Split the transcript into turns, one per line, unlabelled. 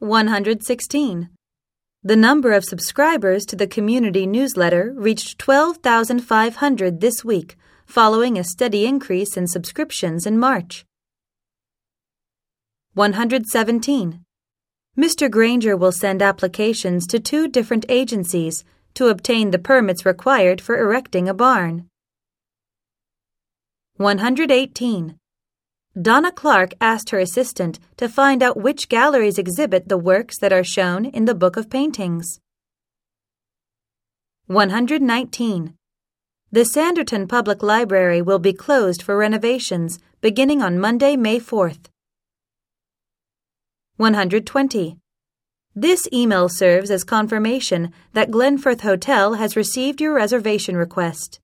116. The number of subscribers to the community newsletter reached 12,500 this week, following a steady increase in subscriptions in March. 117. Mr. Granger will send applications to two different agencies to obtain the permits required for erecting a barn. 118. Donna Clark asked her assistant to find out which galleries exhibit the works that are shown in the Book of Paintings. 119. The Sanderton Public Library will be closed for renovations beginning on Monday, May 4th. 120. This email serves as confirmation that Glenfirth Hotel has received your reservation request.